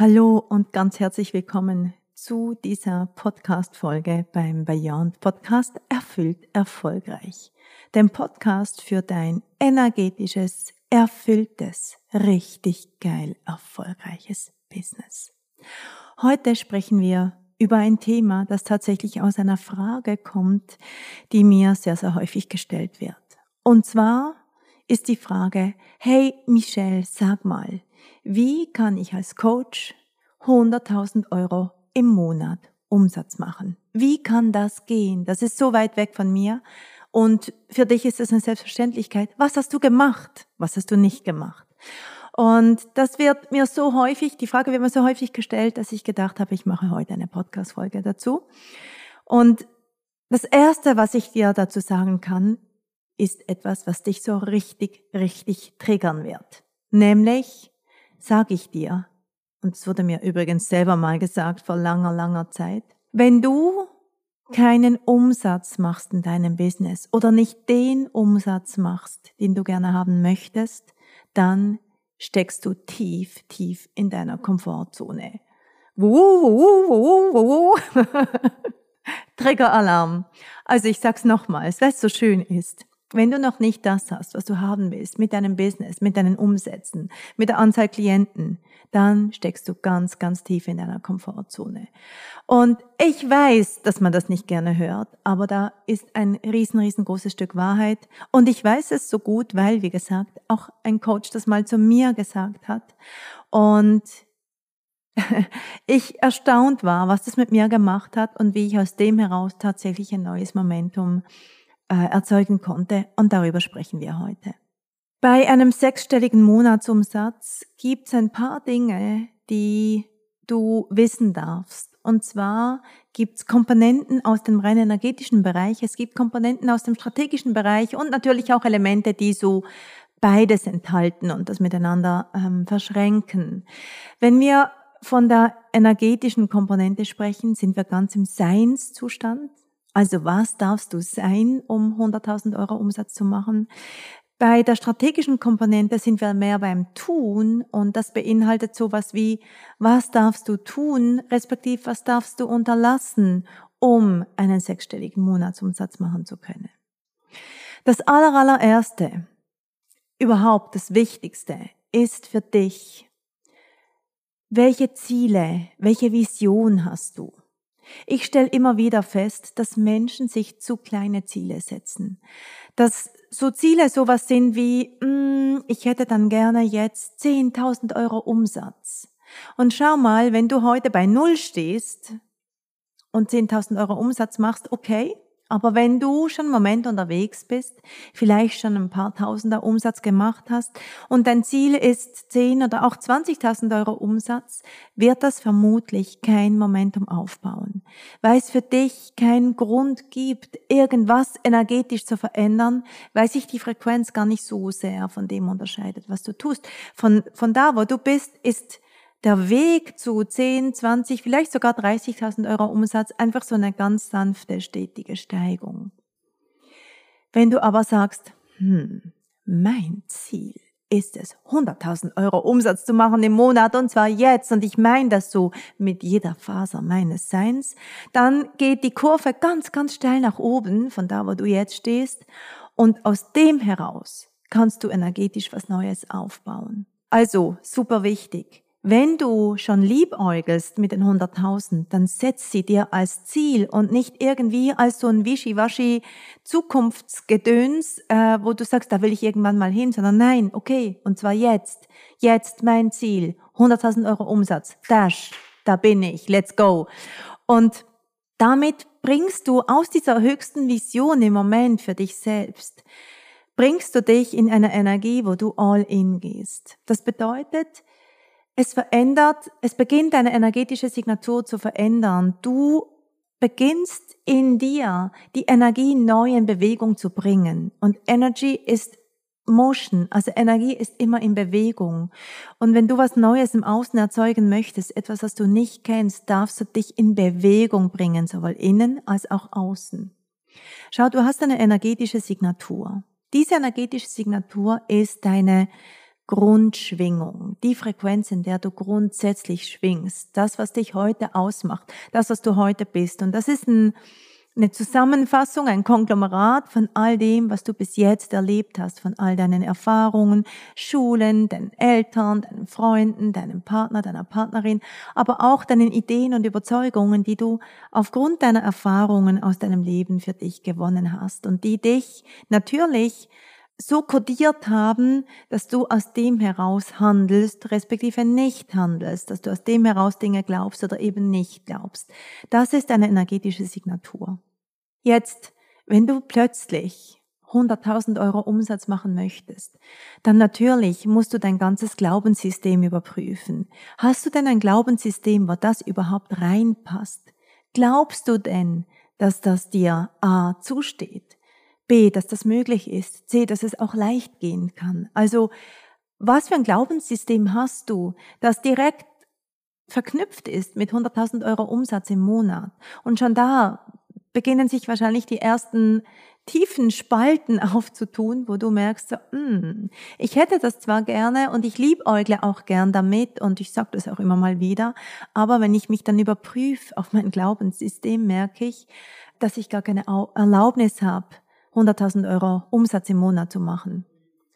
Hallo und ganz herzlich willkommen zu dieser Podcast-Folge beim Beyond Podcast Erfüllt Erfolgreich. Dem Podcast für dein energetisches, erfülltes, richtig geil erfolgreiches Business. Heute sprechen wir über ein Thema, das tatsächlich aus einer Frage kommt, die mir sehr, sehr häufig gestellt wird. Und zwar ist die Frage, hey Michelle, sag mal, wie kann ich als Coach 100.000 Euro im Monat Umsatz machen? Wie kann das gehen? Das ist so weit weg von mir. Und für dich ist es eine Selbstverständlichkeit. Was hast du gemacht? Was hast du nicht gemacht? Und das wird mir so häufig, die Frage wird mir so häufig gestellt, dass ich gedacht habe, ich mache heute eine Podcast-Folge dazu. Und das erste, was ich dir dazu sagen kann, ist etwas, was dich so richtig, richtig triggern wird. Nämlich, sage ich dir, und es wurde mir übrigens selber mal gesagt vor langer, langer Zeit, wenn du keinen Umsatz machst in deinem Business oder nicht den Umsatz machst, den du gerne haben möchtest, dann steckst du tief, tief in deiner Komfortzone. Triggeralarm. Also ich sag's nochmals, weil es so schön ist. Wenn du noch nicht das hast, was du haben willst, mit deinem Business, mit deinen Umsätzen, mit der Anzahl Klienten, dann steckst du ganz, ganz tief in deiner Komfortzone. Und ich weiß, dass man das nicht gerne hört, aber da ist ein riesen, riesengroßes Stück Wahrheit. Und ich weiß es so gut, weil, wie gesagt, auch ein Coach das mal zu mir gesagt hat. Und ich erstaunt war, was das mit mir gemacht hat und wie ich aus dem heraus tatsächlich ein neues Momentum erzeugen konnte und darüber sprechen wir heute. Bei einem sechsstelligen Monatsumsatz gibt es ein paar Dinge, die du wissen darfst. Und zwar gibt es Komponenten aus dem rein energetischen Bereich, es gibt Komponenten aus dem strategischen Bereich und natürlich auch Elemente, die so beides enthalten und das miteinander ähm, verschränken. Wenn wir von der energetischen Komponente sprechen, sind wir ganz im Seinszustand. Also was darfst du sein, um 100.000 Euro Umsatz zu machen? Bei der strategischen Komponente sind wir mehr beim Tun und das beinhaltet sowas wie, was darfst du tun, respektive was darfst du unterlassen, um einen sechsstelligen Monatsumsatz machen zu können. Das allerallererste, überhaupt das Wichtigste ist für dich, welche Ziele, welche Vision hast du? Ich stelle immer wieder fest, dass Menschen sich zu kleine Ziele setzen. Dass so Ziele sowas sind wie, mm, ich hätte dann gerne jetzt 10.000 Euro Umsatz. Und schau mal, wenn du heute bei Null stehst und 10.000 Euro Umsatz machst, okay, aber wenn du schon einen Moment unterwegs bist, vielleicht schon ein paar Tausender Umsatz gemacht hast und dein Ziel ist 10 oder auch 20.000 Euro Umsatz, wird das vermutlich kein Momentum aufbauen, weil es für dich keinen Grund gibt, irgendwas energetisch zu verändern, weil sich die Frequenz gar nicht so sehr von dem unterscheidet, was du tust. Von, von da, wo du bist, ist der Weg zu 10, 20, vielleicht sogar 30.000 Euro Umsatz einfach so eine ganz sanfte, stetige Steigung. Wenn du aber sagst, hm, mein Ziel ist es, 100.000 Euro Umsatz zu machen im Monat und zwar jetzt und ich meine das so mit jeder Faser meines Seins, dann geht die Kurve ganz, ganz steil nach oben von da, wo du jetzt stehst und aus dem heraus kannst du energetisch was Neues aufbauen. Also super wichtig wenn du schon liebäugelst mit den 100.000, dann setz sie dir als Ziel und nicht irgendwie als so ein Wischiwaschi Zukunftsgedöns, äh, wo du sagst, da will ich irgendwann mal hin, sondern nein, okay, und zwar jetzt. Jetzt mein Ziel. 100.000 Euro Umsatz. Dash. Da bin ich. Let's go. Und damit bringst du aus dieser höchsten Vision im Moment für dich selbst, bringst du dich in eine Energie, wo du all in gehst. Das bedeutet, es verändert, es beginnt deine energetische Signatur zu verändern. Du beginnst in dir die Energie neu in Bewegung zu bringen. Und Energy ist Motion, also Energie ist immer in Bewegung. Und wenn du was Neues im Außen erzeugen möchtest, etwas, was du nicht kennst, darfst du dich in Bewegung bringen, sowohl innen als auch außen. Schau, du hast eine energetische Signatur. Diese energetische Signatur ist deine Grundschwingung, die Frequenz, in der du grundsätzlich schwingst, das, was dich heute ausmacht, das, was du heute bist. Und das ist ein, eine Zusammenfassung, ein Konglomerat von all dem, was du bis jetzt erlebt hast, von all deinen Erfahrungen, Schulen, deinen Eltern, deinen Freunden, deinem Partner, deiner Partnerin, aber auch deinen Ideen und Überzeugungen, die du aufgrund deiner Erfahrungen aus deinem Leben für dich gewonnen hast und die dich natürlich so kodiert haben, dass du aus dem heraus handelst, respektive nicht handelst, dass du aus dem heraus Dinge glaubst oder eben nicht glaubst. Das ist eine energetische Signatur. Jetzt, wenn du plötzlich 100.000 Euro Umsatz machen möchtest, dann natürlich musst du dein ganzes Glaubenssystem überprüfen. Hast du denn ein Glaubenssystem, wo das überhaupt reinpasst? Glaubst du denn, dass das dir A zusteht? B, dass das möglich ist. C, dass es auch leicht gehen kann. Also, was für ein Glaubenssystem hast du, das direkt verknüpft ist mit 100.000 Euro Umsatz im Monat? Und schon da beginnen sich wahrscheinlich die ersten tiefen Spalten aufzutun, wo du merkst, so, mm, ich hätte das zwar gerne und ich liebäugle auch gern damit und ich sage das auch immer mal wieder, aber wenn ich mich dann überprüfe auf mein Glaubenssystem, merke ich, dass ich gar keine Erlaubnis habe, 100.000 Euro Umsatz im Monat zu machen.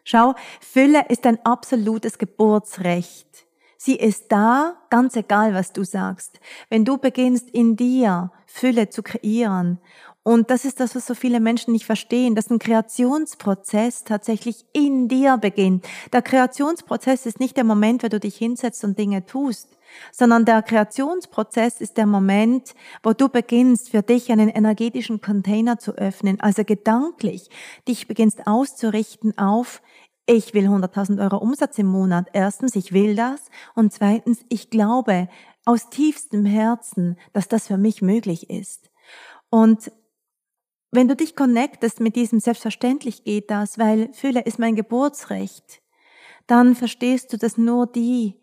Schau, Fülle ist ein absolutes Geburtsrecht. Sie ist da, ganz egal, was du sagst. Wenn du beginnst, in dir Fülle zu kreieren, und das ist das, was so viele Menschen nicht verstehen, dass ein Kreationsprozess tatsächlich in dir beginnt. Der Kreationsprozess ist nicht der Moment, wo du dich hinsetzt und Dinge tust sondern der Kreationsprozess ist der Moment, wo du beginnst, für dich einen energetischen Container zu öffnen, also gedanklich dich beginnst auszurichten auf, ich will 100.000 Euro Umsatz im Monat. Erstens, ich will das. Und zweitens, ich glaube aus tiefstem Herzen, dass das für mich möglich ist. Und wenn du dich connectest mit diesem Selbstverständlich geht das, weil Fülle ist mein Geburtsrecht, dann verstehst du, dass nur die,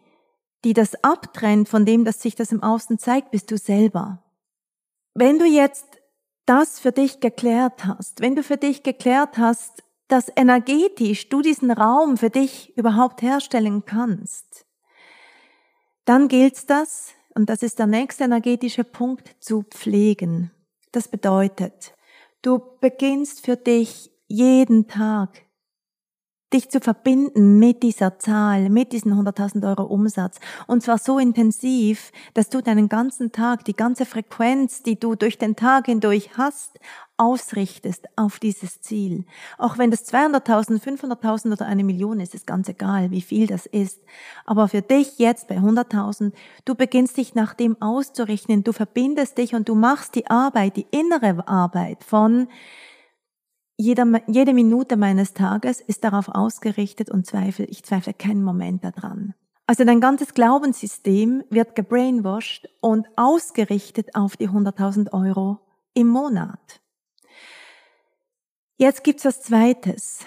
die das abtrennt von dem, dass sich das im Außen zeigt, bist du selber. Wenn du jetzt das für dich geklärt hast, wenn du für dich geklärt hast, dass energetisch du diesen Raum für dich überhaupt herstellen kannst, dann gilt das, und das ist der nächste energetische Punkt, zu pflegen. Das bedeutet, du beginnst für dich jeden Tag dich zu verbinden mit dieser Zahl, mit diesen 100.000 Euro Umsatz. Und zwar so intensiv, dass du deinen ganzen Tag, die ganze Frequenz, die du durch den Tag hindurch hast, ausrichtest auf dieses Ziel. Auch wenn das 200.000, 500.000 oder eine Million ist, ist ganz egal, wie viel das ist. Aber für dich jetzt bei 100.000, du beginnst dich nach dem auszurichten, du verbindest dich und du machst die Arbeit, die innere Arbeit von jede, jede Minute meines Tages ist darauf ausgerichtet und zweifle, ich zweifle keinen Moment daran. Also dein ganzes Glaubenssystem wird gebrainwashed und ausgerichtet auf die 100.000 Euro im Monat. Jetzt gibt's was Zweites,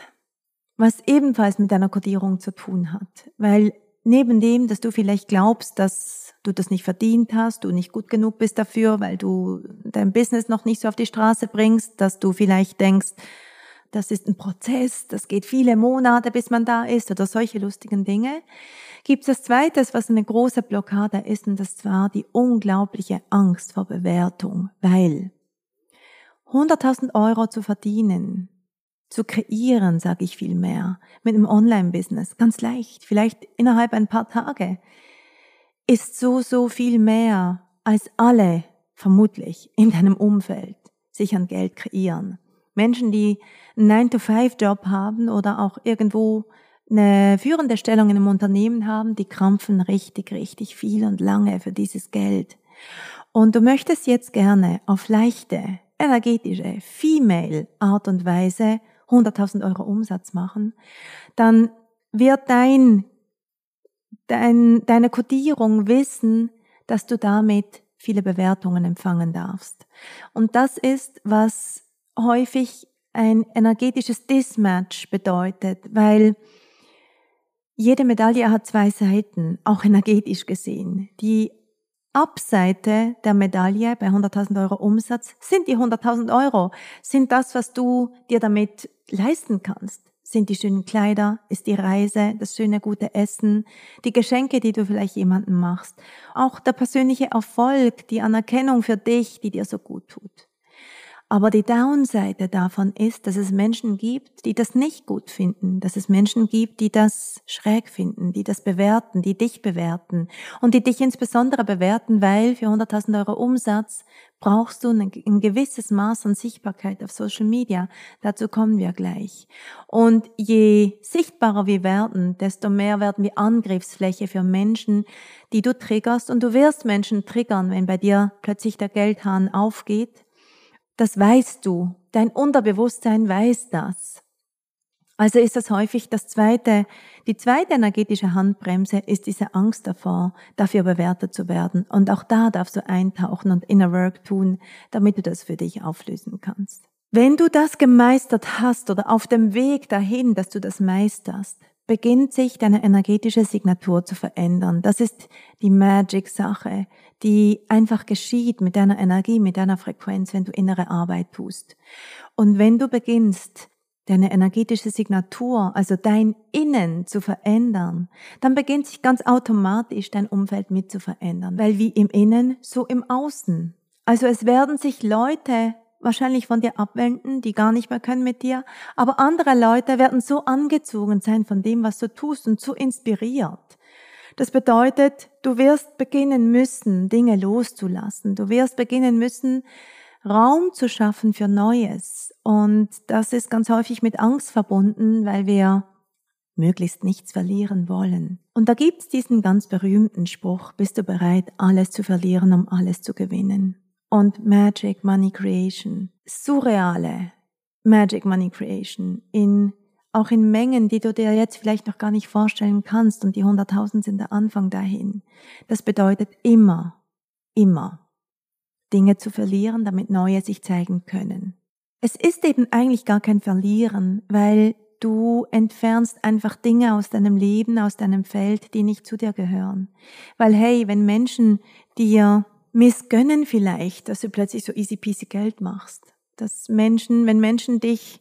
was ebenfalls mit deiner Kodierung zu tun hat, weil neben dem, dass du vielleicht glaubst, dass du das nicht verdient hast, du nicht gut genug bist dafür, weil du dein Business noch nicht so auf die Straße bringst, dass du vielleicht denkst, das ist ein Prozess, das geht viele Monate, bis man da ist oder solche lustigen Dinge. Gibt es das Zweites, was eine große Blockade ist, und das war die unglaubliche Angst vor Bewertung, weil 100.000 Euro zu verdienen, zu kreieren, sage ich viel mehr, mit einem Online-Business, ganz leicht, vielleicht innerhalb ein paar Tage. ist so, so viel mehr als alle vermutlich in deinem Umfeld sich an Geld kreieren. Menschen, die einen 9-to-5-Job haben oder auch irgendwo eine führende Stellung in einem Unternehmen haben, die krampfen richtig, richtig viel und lange für dieses Geld. Und du möchtest jetzt gerne auf leichte, energetische, female Art und Weise 100.000 Euro Umsatz machen, dann wird dein, dein, deine Kodierung wissen, dass du damit viele Bewertungen empfangen darfst. Und das ist, was häufig ein energetisches Dismatch bedeutet, weil jede Medaille hat zwei Seiten, auch energetisch gesehen. Die Abseite der Medaille bei 100.000 Euro Umsatz sind die 100.000 Euro, sind das, was du dir damit leisten kannst. Sind die schönen Kleider, ist die Reise, das schöne gute Essen, die Geschenke, die du vielleicht jemandem machst, auch der persönliche Erfolg, die Anerkennung für dich, die dir so gut tut. Aber die Downseite davon ist, dass es Menschen gibt, die das nicht gut finden, dass es Menschen gibt, die das schräg finden, die das bewerten, die dich bewerten und die dich insbesondere bewerten, weil für 100.000 Euro Umsatz brauchst du ein, gewisses Maß an Sichtbarkeit auf Social Media. Dazu kommen wir gleich. Und je sichtbarer wir werden, desto mehr werden wir Angriffsfläche für Menschen, die du triggerst und du wirst Menschen triggern, wenn bei dir plötzlich der Geldhahn aufgeht das weißt du. Dein Unterbewusstsein weiß das. Also ist das häufig das zweite, die zweite energetische Handbremse ist diese Angst davor, dafür bewertet zu werden. Und auch da darfst du eintauchen und inner work tun, damit du das für dich auflösen kannst. Wenn du das gemeistert hast oder auf dem Weg dahin, dass du das meisterst, beginnt sich deine energetische Signatur zu verändern. Das ist die Magic-Sache, die einfach geschieht mit deiner Energie, mit deiner Frequenz, wenn du innere Arbeit tust. Und wenn du beginnst, deine energetische Signatur, also dein Innen zu verändern, dann beginnt sich ganz automatisch dein Umfeld mit zu verändern, weil wie im Innen, so im Außen. Also es werden sich Leute wahrscheinlich von dir abwenden, die gar nicht mehr können mit dir, aber andere Leute werden so angezogen sein von dem, was du tust und so inspiriert. Das bedeutet, du wirst beginnen müssen, Dinge loszulassen. Du wirst beginnen müssen, Raum zu schaffen für Neues. Und das ist ganz häufig mit Angst verbunden, weil wir möglichst nichts verlieren wollen. Und da gibt's diesen ganz berühmten Spruch, bist du bereit, alles zu verlieren, um alles zu gewinnen? Und Magic Money Creation. Surreale Magic Money Creation in auch in Mengen, die du dir jetzt vielleicht noch gar nicht vorstellen kannst und die 100.000 sind der Anfang dahin. Das bedeutet immer, immer Dinge zu verlieren, damit neue sich zeigen können. Es ist eben eigentlich gar kein Verlieren, weil du entfernst einfach Dinge aus deinem Leben, aus deinem Feld, die nicht zu dir gehören. Weil hey, wenn Menschen dir missgönnen vielleicht, dass du plötzlich so easy peasy Geld machst. Dass Menschen, wenn Menschen dich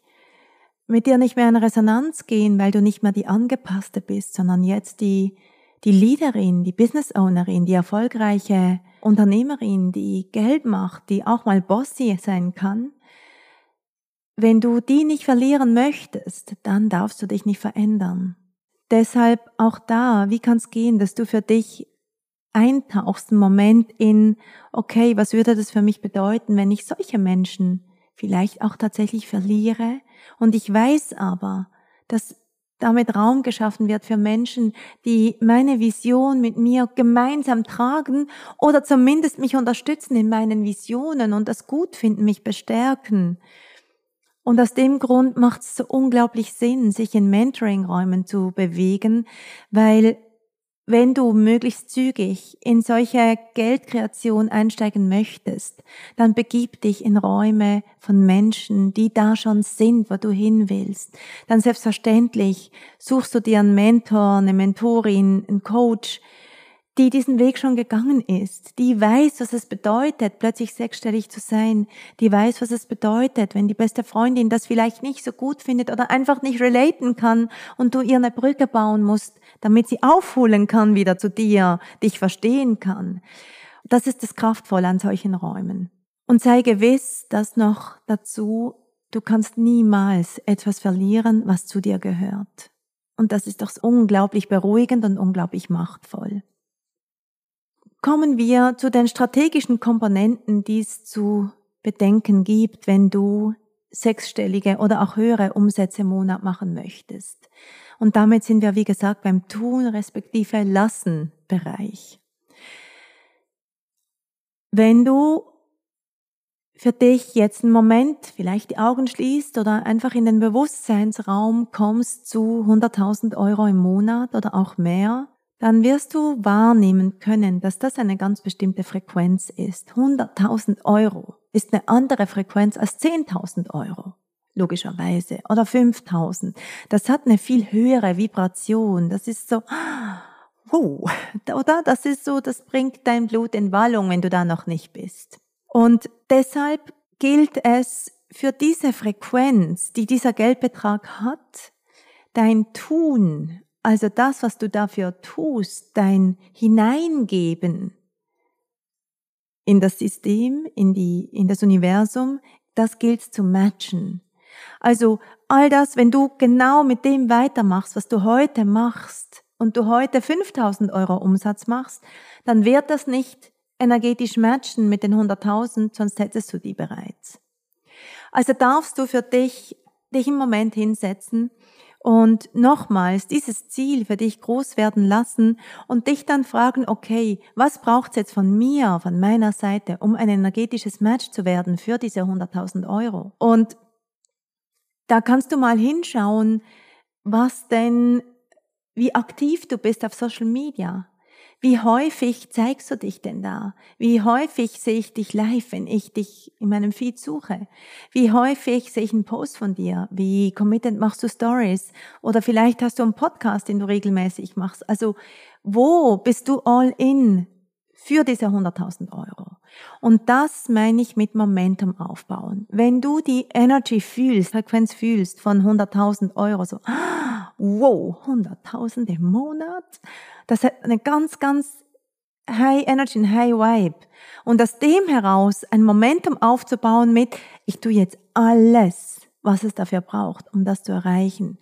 mit dir nicht mehr in Resonanz gehen, weil du nicht mehr die Angepasste bist, sondern jetzt die, die Leaderin, die Business Ownerin, die erfolgreiche Unternehmerin, die Geld macht, die auch mal bossy sein kann. Wenn du die nicht verlieren möchtest, dann darfst du dich nicht verändern. Deshalb auch da, wie kann es gehen, dass du für dich eintauchst, einen Moment in, okay, was würde das für mich bedeuten, wenn ich solche Menschen vielleicht auch tatsächlich verliere? Und ich weiß aber, dass damit Raum geschaffen wird für Menschen, die meine Vision mit mir gemeinsam tragen oder zumindest mich unterstützen in meinen Visionen und das gut finden, mich bestärken. Und aus dem Grund macht es so unglaublich Sinn, sich in Mentoring-Räumen zu bewegen, weil wenn du möglichst zügig in solche Geldkreation einsteigen möchtest, dann begib dich in Räume von Menschen, die da schon sind, wo du hin willst. Dann selbstverständlich suchst du dir einen Mentor, eine Mentorin, einen Coach, die diesen Weg schon gegangen ist, die weiß, was es bedeutet, plötzlich sechsstellig zu sein, die weiß, was es bedeutet, wenn die beste Freundin das vielleicht nicht so gut findet oder einfach nicht relaten kann und du ihr eine Brücke bauen musst, damit sie aufholen kann wieder zu dir, dich verstehen kann. Das ist das Kraftvolle an solchen Räumen. Und sei gewiss, dass noch dazu, du kannst niemals etwas verlieren, was zu dir gehört. Und das ist doch unglaublich beruhigend und unglaublich machtvoll. Kommen wir zu den strategischen Komponenten, die es zu bedenken gibt, wenn du sechsstellige oder auch höhere Umsätze im Monat machen möchtest. Und damit sind wir, wie gesagt, beim Tun respektive Lassen Bereich. Wenn du für dich jetzt einen Moment vielleicht die Augen schließt oder einfach in den Bewusstseinsraum kommst zu 100.000 Euro im Monat oder auch mehr, dann wirst du wahrnehmen können, dass das eine ganz bestimmte Frequenz ist. 100.000 Euro ist eine andere Frequenz als 10.000 Euro, logischerweise, oder 5.000. Das hat eine viel höhere Vibration. Das ist so, wow, oder? Das ist so, das bringt dein Blut in Wallung, wenn du da noch nicht bist. Und deshalb gilt es für diese Frequenz, die dieser Geldbetrag hat, dein Tun, also das, was du dafür tust, dein Hineingeben in das System, in die, in das Universum, das gilt zu matchen. Also all das, wenn du genau mit dem weitermachst, was du heute machst, und du heute 5000 Euro Umsatz machst, dann wird das nicht energetisch matchen mit den 100.000, sonst hättest du die bereits. Also darfst du für dich, dich im Moment hinsetzen und nochmals dieses Ziel für dich groß werden lassen und dich dann fragen, okay, was braucht's jetzt von mir, von meiner Seite, um ein energetisches Match zu werden für diese 100.000 Euro? Und da kannst du mal hinschauen, was denn, wie aktiv du bist auf Social Media. Wie häufig zeigst du dich denn da? Wie häufig sehe ich dich live, wenn ich dich in meinem Feed suche? Wie häufig sehe ich einen Post von dir? Wie committed machst du Stories? Oder vielleicht hast du einen Podcast, den du regelmäßig machst. Also wo bist du all in für diese 100.000 Euro? Und das meine ich mit Momentum aufbauen. Wenn du die Energy fühlst, Frequenz fühlst von 100.000 Euro, so, wow, 100.000 im Monat, das hat eine ganz, ganz High Energy, ein High Vibe. Und aus dem heraus ein Momentum aufzubauen mit, ich tue jetzt alles, was es dafür braucht, um das zu erreichen.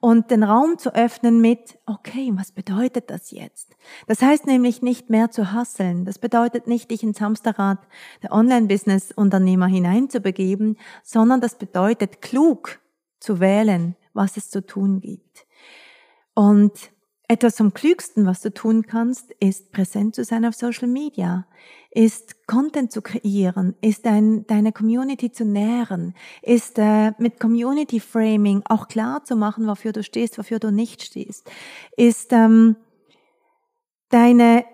Und den Raum zu öffnen mit, okay, was bedeutet das jetzt? Das heißt nämlich nicht mehr zu hasseln. Das bedeutet nicht, dich ins Hamsterrad der Online-Business-Unternehmer hineinzubegeben, sondern das bedeutet, klug zu wählen, was es zu tun gibt. Und etwas vom Klügsten, was du tun kannst, ist präsent zu sein auf Social Media, ist Content zu kreieren, ist dein, deine Community zu nähren, ist äh, mit Community Framing auch klar zu machen, wofür du stehst, wofür du nicht stehst, ist ähm, deine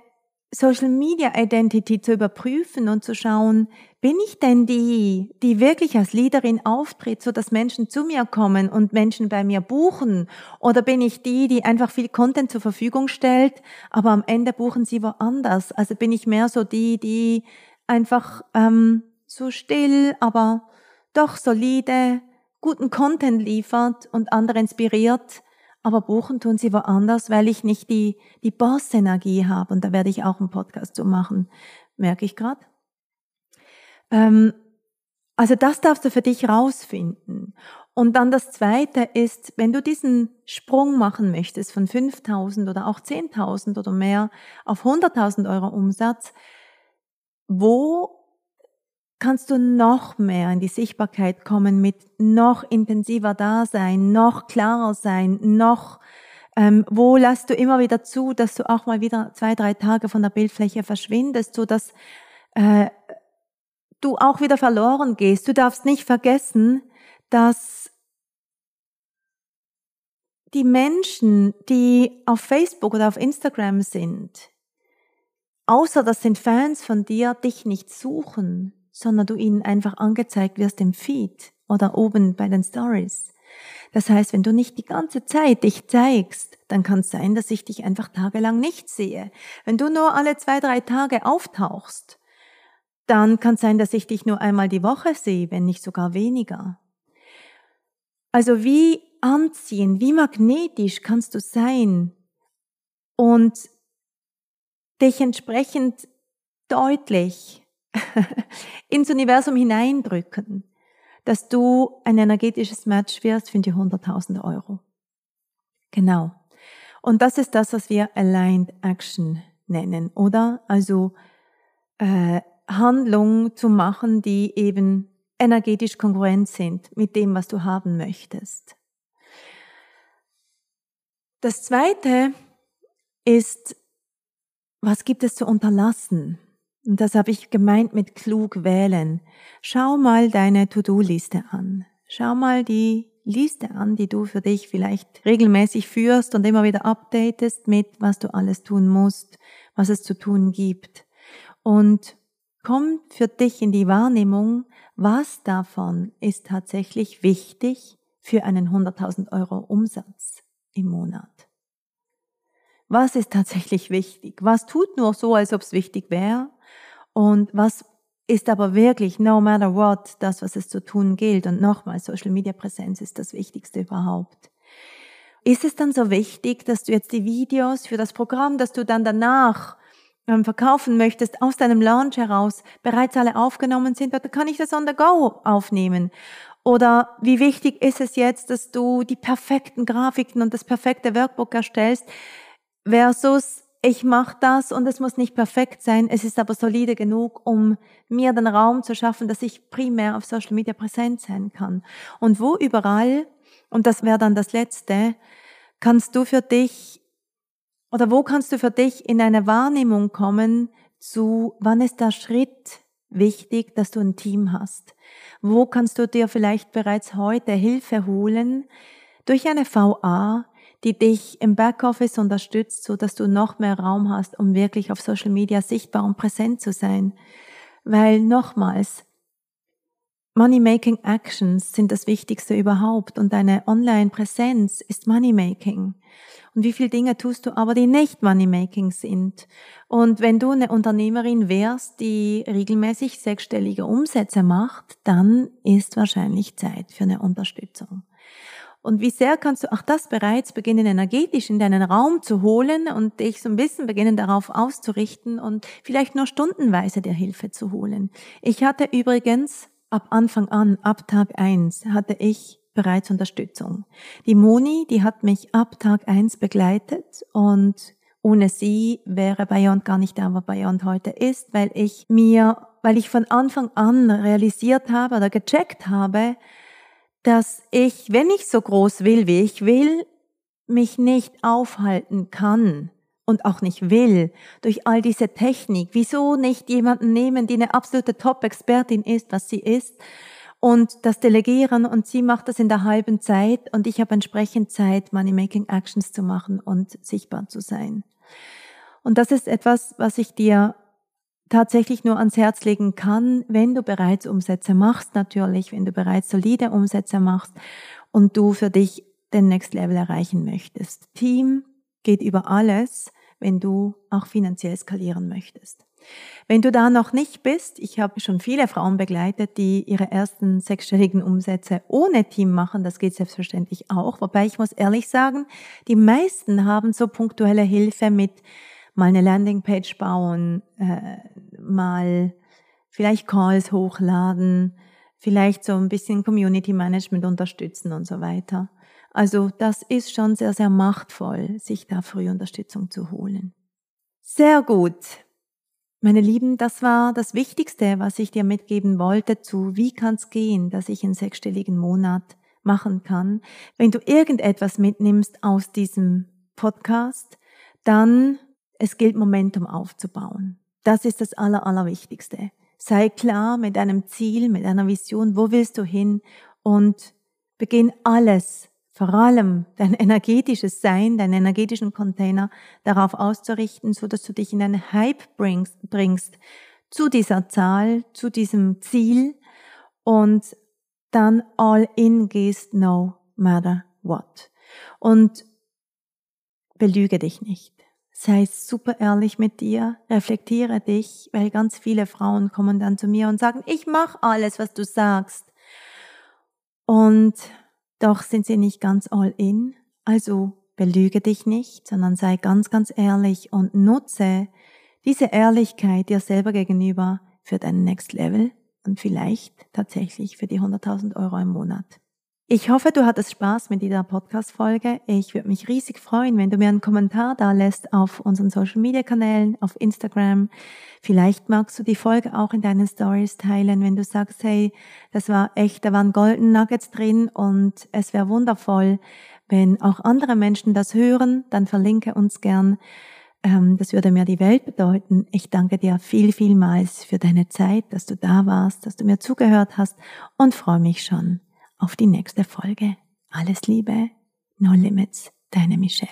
Social Media Identity zu überprüfen und zu schauen, bin ich denn die, die wirklich als Leaderin auftritt, so dass Menschen zu mir kommen und Menschen bei mir buchen? Oder bin ich die, die einfach viel Content zur Verfügung stellt, aber am Ende buchen sie woanders? Also bin ich mehr so die, die einfach ähm, so still, aber doch solide, guten Content liefert und andere inspiriert, aber buchen tun sie woanders, weil ich nicht die, die Boss-Energie habe. Und da werde ich auch einen Podcast zu machen, merke ich gerade. Ähm, also das darfst du für dich rausfinden. Und dann das Zweite ist, wenn du diesen Sprung machen möchtest von 5.000 oder auch 10.000 oder mehr auf 100.000 Euro Umsatz, wo kannst du noch mehr in die Sichtbarkeit kommen mit noch intensiver Dasein, noch klarer sein, noch ähm, wo lässt du immer wieder zu, dass du auch mal wieder zwei, drei Tage von der Bildfläche verschwindest, so dass äh, du auch wieder verloren gehst. Du darfst nicht vergessen, dass die Menschen, die auf Facebook oder auf Instagram sind, außer das sind Fans von dir, dich nicht suchen, sondern du ihnen einfach angezeigt wirst im Feed oder oben bei den Stories. Das heißt, wenn du nicht die ganze Zeit dich zeigst, dann kann es sein, dass ich dich einfach tagelang nicht sehe. Wenn du nur alle zwei, drei Tage auftauchst, dann kann es sein, dass ich dich nur einmal die Woche sehe, wenn nicht sogar weniger. Also wie anziehen, wie magnetisch kannst du sein und dich entsprechend deutlich ins Universum hineindrücken, dass du ein energetisches Match wirst für die 100.000 Euro. Genau. Und das ist das, was wir Aligned Action nennen, oder? Also äh, Handlungen zu machen, die eben energetisch kongruent sind mit dem, was du haben möchtest. Das zweite ist, was gibt es zu unterlassen? Und das habe ich gemeint mit klug wählen. Schau mal deine To-Do-Liste an. Schau mal die Liste an, die du für dich vielleicht regelmäßig führst und immer wieder updatest mit, was du alles tun musst, was es zu tun gibt. Und komm für dich in die Wahrnehmung, was davon ist tatsächlich wichtig für einen 100.000 Euro Umsatz im Monat. Was ist tatsächlich wichtig? Was tut nur so, als ob es wichtig wäre? Und was ist aber wirklich, no matter what, das, was es zu tun gilt. Und nochmal, Social Media Präsenz ist das Wichtigste überhaupt. Ist es dann so wichtig, dass du jetzt die Videos für das Programm, das du dann danach ähm, verkaufen möchtest, aus deinem Launch heraus bereits alle aufgenommen sind, oder kann ich das on the go aufnehmen? Oder wie wichtig ist es jetzt, dass du die perfekten Grafiken und das perfekte Workbook erstellst, versus ich mache das und es muss nicht perfekt sein, es ist aber solide genug, um mir den Raum zu schaffen, dass ich primär auf Social Media präsent sein kann. Und wo überall, und das wäre dann das Letzte, kannst du für dich, oder wo kannst du für dich in eine Wahrnehmung kommen zu, wann ist der Schritt wichtig, dass du ein Team hast? Wo kannst du dir vielleicht bereits heute Hilfe holen durch eine VA, die dich im Backoffice unterstützt, so dass du noch mehr Raum hast, um wirklich auf Social Media sichtbar und präsent zu sein. Weil nochmals, Money-Making Actions sind das Wichtigste überhaupt und deine Online-Präsenz ist Money-Making. Und wie viele Dinge tust du aber, die nicht Money-Making sind? Und wenn du eine Unternehmerin wärst, die regelmäßig sechsstellige Umsätze macht, dann ist wahrscheinlich Zeit für eine Unterstützung. Und wie sehr kannst du auch das bereits beginnen, energetisch in deinen Raum zu holen und dich so ein bisschen beginnen, darauf auszurichten und vielleicht nur stundenweise dir Hilfe zu holen. Ich hatte übrigens ab Anfang an, ab Tag eins, hatte ich bereits Unterstützung. Die Moni, die hat mich ab Tag eins begleitet und ohne sie wäre Beyond gar nicht da, wo Beyond heute ist, weil ich mir, weil ich von Anfang an realisiert habe oder gecheckt habe, dass ich, wenn ich so groß will, wie ich will, mich nicht aufhalten kann und auch nicht will durch all diese Technik. Wieso nicht jemanden nehmen, die eine absolute Top-Expertin ist, was sie ist, und das delegieren und sie macht das in der halben Zeit und ich habe entsprechend Zeit, Money-Making Actions zu machen und sichtbar zu sein. Und das ist etwas, was ich dir tatsächlich nur ans Herz legen kann, wenn du bereits Umsätze machst, natürlich, wenn du bereits solide Umsätze machst und du für dich den Next Level erreichen möchtest. Team geht über alles, wenn du auch finanziell skalieren möchtest. Wenn du da noch nicht bist, ich habe schon viele Frauen begleitet, die ihre ersten sechsstelligen Umsätze ohne Team machen, das geht selbstverständlich auch, wobei ich muss ehrlich sagen, die meisten haben so punktuelle Hilfe mit mal eine Landingpage bauen, äh, mal vielleicht Calls hochladen, vielleicht so ein bisschen Community Management unterstützen und so weiter. Also das ist schon sehr, sehr machtvoll, sich da früh Unterstützung zu holen. Sehr gut. Meine Lieben, das war das Wichtigste, was ich dir mitgeben wollte zu, wie kann es gehen, dass ich einen sechsstelligen Monat machen kann. Wenn du irgendetwas mitnimmst aus diesem Podcast, dann es gilt Momentum aufzubauen. Das ist das Aller, Allerwichtigste. Sei klar mit deinem Ziel, mit deiner Vision, wo willst du hin und beginn alles, vor allem dein energetisches Sein, deinen energetischen Container darauf auszurichten, so dass du dich in einen Hype bringst, bringst zu dieser Zahl, zu diesem Ziel und dann all in gehst, no matter what. Und belüge dich nicht. Sei super ehrlich mit dir, reflektiere dich, weil ganz viele Frauen kommen dann zu mir und sagen, ich mache alles, was du sagst. Und doch sind sie nicht ganz all in. Also belüge dich nicht, sondern sei ganz, ganz ehrlich und nutze diese Ehrlichkeit dir selber gegenüber für dein Next Level und vielleicht tatsächlich für die 100.000 Euro im Monat. Ich hoffe, du hattest Spaß mit dieser Podcast-Folge. Ich würde mich riesig freuen, wenn du mir einen Kommentar da lässt auf unseren Social-Media-Kanälen, auf Instagram. Vielleicht magst du die Folge auch in deinen Stories teilen, wenn du sagst, hey, das war echt, da waren Golden Nuggets drin und es wäre wundervoll, wenn auch andere Menschen das hören, dann verlinke uns gern. Ähm, das würde mir die Welt bedeuten. Ich danke dir viel, vielmals für deine Zeit, dass du da warst, dass du mir zugehört hast und freue mich schon auf die nächste Folge. Alles Liebe, No Limits, deine Michelle.